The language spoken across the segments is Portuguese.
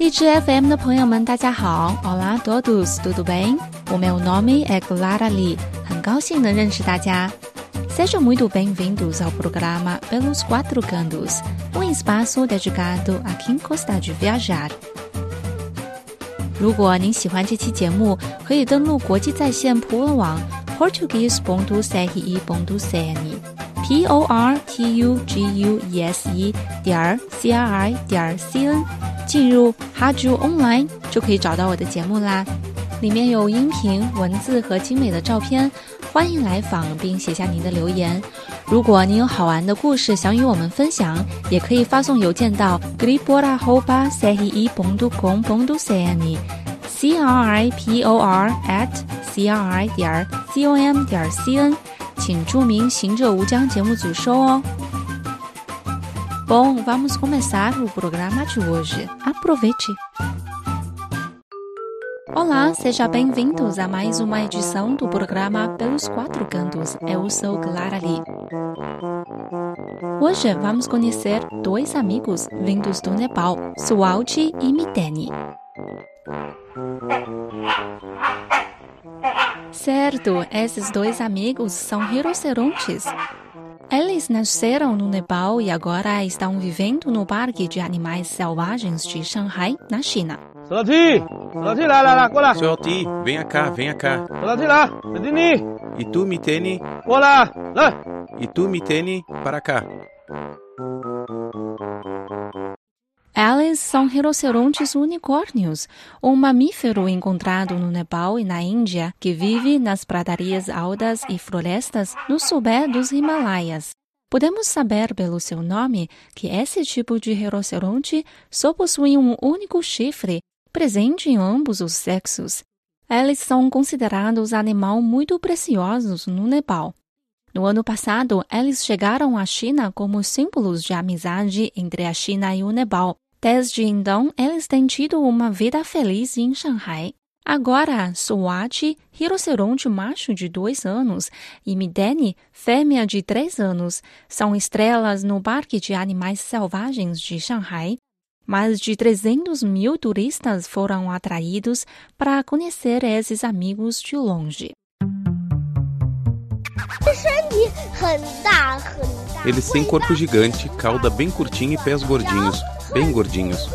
荔枝 FM 的朋友们，大家好！Olá todos, tudo bem? O meu nome é Clara Lee，很高兴能认识大家。Sejam muito bem-vindos ao programa Pelos Quatro Cantos, um espaço dedicado a quem gosta de viajar。如果您喜欢这期节目，可以登录国际在线普文网 portuguese.ce.cn，p o r t u g u e s e 点 c r i 点 c n。进入 Haju Online 就可以找到我的节目啦，里面有音频、文字和精美的照片，欢迎来访并写下您的留言。如果您有好玩的故事想与我们分享，也可以发送邮件到 gripora hoba c i ponto com ponto cn c r i p o r at c r i 点 c o m 点 c n，请注明行者无疆节目组收哦。Bom, vamos começar o programa de hoje. Aproveite! Olá, sejam bem-vindos a mais uma edição do programa Pelos Quatro Cantos. Eu sou Clara Lee. Hoje vamos conhecer dois amigos vindos do Nepal, Sualti e Miteni. Certo, esses dois amigos são rinocerontes. Eles nasceram no Nepal e agora estão vivendo no Parque de Animais Selvagens de Shanghai, na China. Solati! Solati, lá, lá, lá, venha cá, venha cá. Solati, lá. Medini. E tu, Mitene? Olá, lá. E tu, Mitene, para cá. Eles são rinocerontes unicórnios, um mamífero encontrado no Nepal e na Índia que vive nas pradarias altas e florestas no sul dos Himalaias. Podemos saber pelo seu nome que esse tipo de rinoceronte só possui um único chifre, presente em ambos os sexos. Eles são considerados animais muito preciosos no Nepal. No ano passado, eles chegaram à China como símbolos de amizade entre a China e o Nepal. Desde então, eles têm tido uma vida feliz em Shanghai. Agora, Swati, rinoceronte macho de dois anos, e Mideni, fêmea de três anos, são estrelas no Parque de Animais Selvagens de Shanghai. Mais de 300 mil turistas foram atraídos para conhecer esses amigos de longe. Eles têm corpo gigante, cauda bem curtinha e pés gordinhos, bem gordinhos.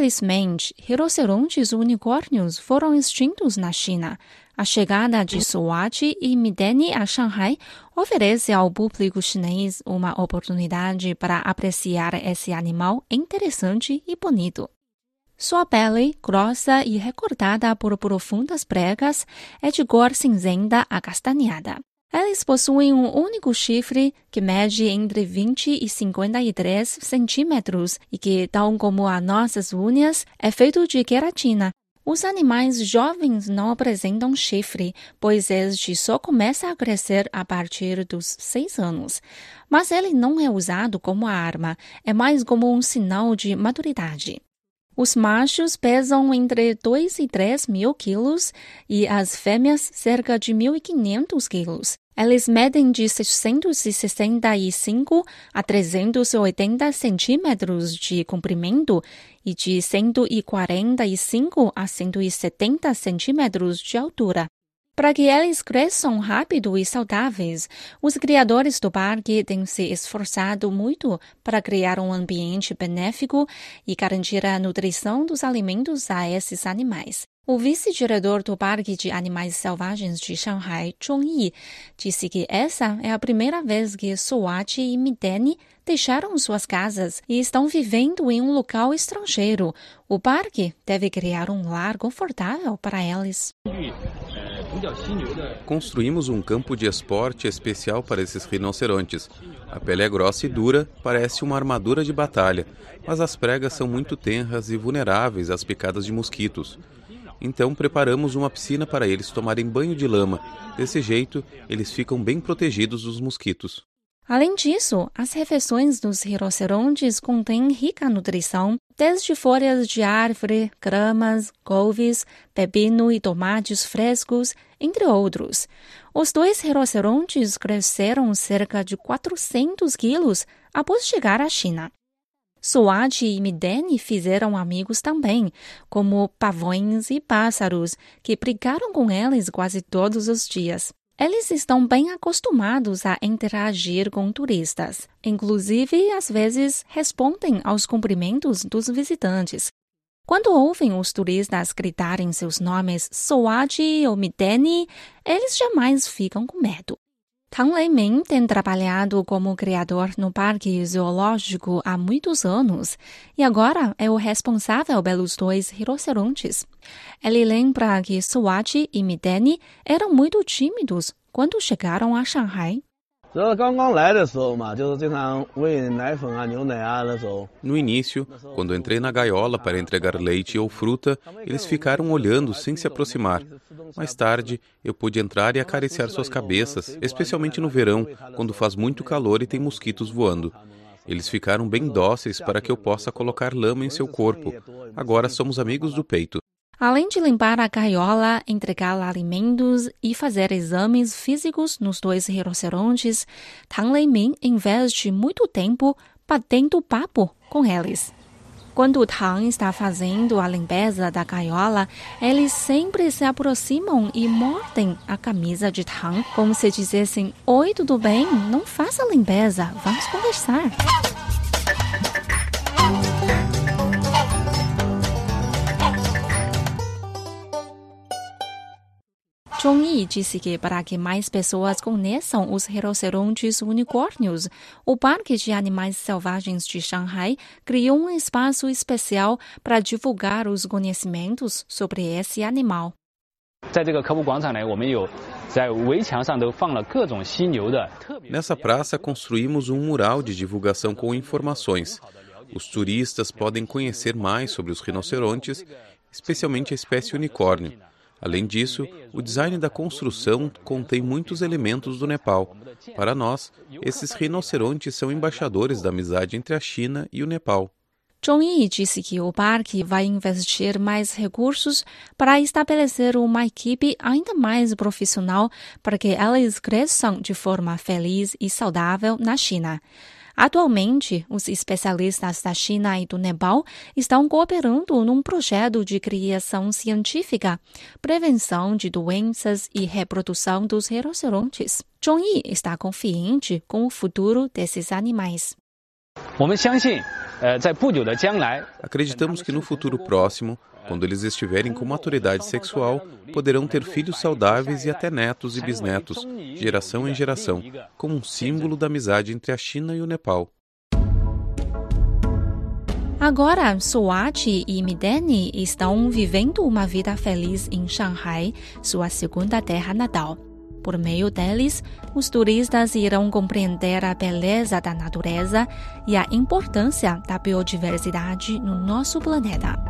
Infelizmente, rinocerontes unicórnios foram extintos na China. A chegada de Swati e Mideni a Shanghai oferece ao público chinês uma oportunidade para apreciar esse animal interessante e bonito. Sua pele, grossa e recortada por profundas pregas, é de cor cinzenta acastanhada. Eles possuem um único chifre que mede entre 20 e 53 centímetros e que, tal como as nossas unhas, é feito de queratina. Os animais jovens não apresentam chifre, pois este só começa a crescer a partir dos seis anos. Mas ele não é usado como arma, é mais como um sinal de maturidade. Os machos pesam entre 2 e 3 mil quilos e as fêmeas cerca de 1.500 quilos. Eles medem de 665 a 380 centímetros de comprimento e de 145 a 170 centímetros de altura. Para que eles cresçam rápido e saudáveis, os criadores do parque têm se esforçado muito para criar um ambiente benéfico e garantir a nutrição dos alimentos a esses animais. O vice-diretor do Parque de Animais Selvagens de Shanghai, Zhong Yi, disse que essa é a primeira vez que Swati e Mideni deixaram suas casas e estão vivendo em um local estrangeiro. O parque deve criar um lar confortável para eles. Construímos um campo de esporte especial para esses rinocerontes. A pele é grossa e dura, parece uma armadura de batalha, mas as pregas são muito tenras e vulneráveis às picadas de mosquitos. Então preparamos uma piscina para eles tomarem banho de lama. Desse jeito, eles ficam bem protegidos dos mosquitos. Além disso, as refeições dos rinocerontes contêm rica nutrição, desde folhas de árvore, gramas, couves, pepino e tomates frescos, entre outros. Os dois rinocerontes cresceram cerca de 400 quilos após chegar à China. Suati e Mideni fizeram amigos também, como pavões e pássaros, que brigaram com eles quase todos os dias. Eles estão bem acostumados a interagir com turistas. Inclusive, às vezes, respondem aos cumprimentos dos visitantes. Quando ouvem os turistas gritarem seus nomes Soaji ou Mideni, eles jamais ficam com medo. Tang Leimin tem trabalhado como criador no Parque Zoológico há muitos anos e agora é o responsável pelos dois rinocerontes. Ele lembra que Soaji e Mideni eram muito tímidos quando chegaram a Shanghai. No início, quando entrei na gaiola para entregar leite ou fruta, eles ficaram olhando sem se aproximar. Mais tarde, eu pude entrar e acariciar suas cabeças, especialmente no verão, quando faz muito calor e tem mosquitos voando. Eles ficaram bem dóceis para que eu possa colocar lama em seu corpo. Agora somos amigos do peito. Além de limpar a gaiola, entregar alimentos e fazer exames físicos nos dois rinocerontes, Tang Leimin investe muito tempo batendo papo com eles. Quando Tang está fazendo a limpeza da gaiola, eles sempre se aproximam e mordem a camisa de Tang, como se dissessem: Oi, tudo bem? Não faça limpeza, vamos conversar. Zhong Yi disse que para que mais pessoas conheçam os rinocerontes unicórnios, o Parque de Animais Selvagens de Shanghai criou um espaço especial para divulgar os conhecimentos sobre esse animal. Nessa praça construímos um mural de divulgação com informações. Os turistas podem conhecer mais sobre os rinocerontes, especialmente a espécie unicórnio. Além disso, o design da construção contém muitos elementos do Nepal. Para nós, esses rinocerontes são embaixadores da amizade entre a China e o Nepal. Zhong Yi disse que o parque vai investir mais recursos para estabelecer uma equipe ainda mais profissional para que elas cresçam de forma feliz e saudável na China. Atualmente, os especialistas da China e do Nepal estão cooperando num projeto de criação científica, prevenção de doenças e reprodução dos rinocerontes. Zhong Yi está confiante com o futuro desses animais. Acreditamos que no futuro próximo, quando eles estiverem com maturidade sexual, poderão ter filhos saudáveis e até netos e bisnetos, geração em geração, como um símbolo da amizade entre a China e o Nepal. Agora, Suati e Mideni estão vivendo uma vida feliz em Shanghai, sua segunda terra natal. Por meio deles, os turistas irão compreender a beleza da natureza e a importância da biodiversidade no nosso planeta.